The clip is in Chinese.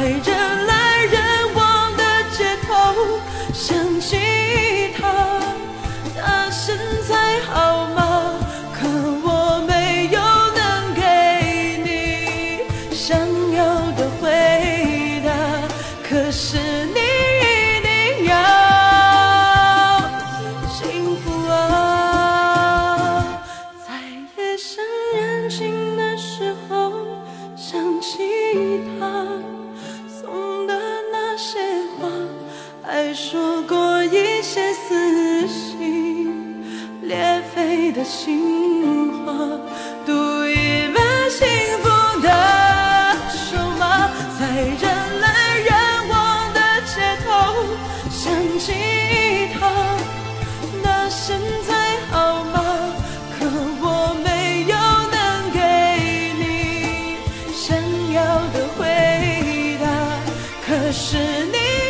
在人来人往的街头想起他他现在好吗可我没有能给你想要的回答可是你一定要幸福啊在夜深人静的时候想起他还说过一些撕心裂肺的情话，赌一把幸福的筹码，在人来人往的街头想起他。那现在好吗？可我没有能给你想要的回答。可是你。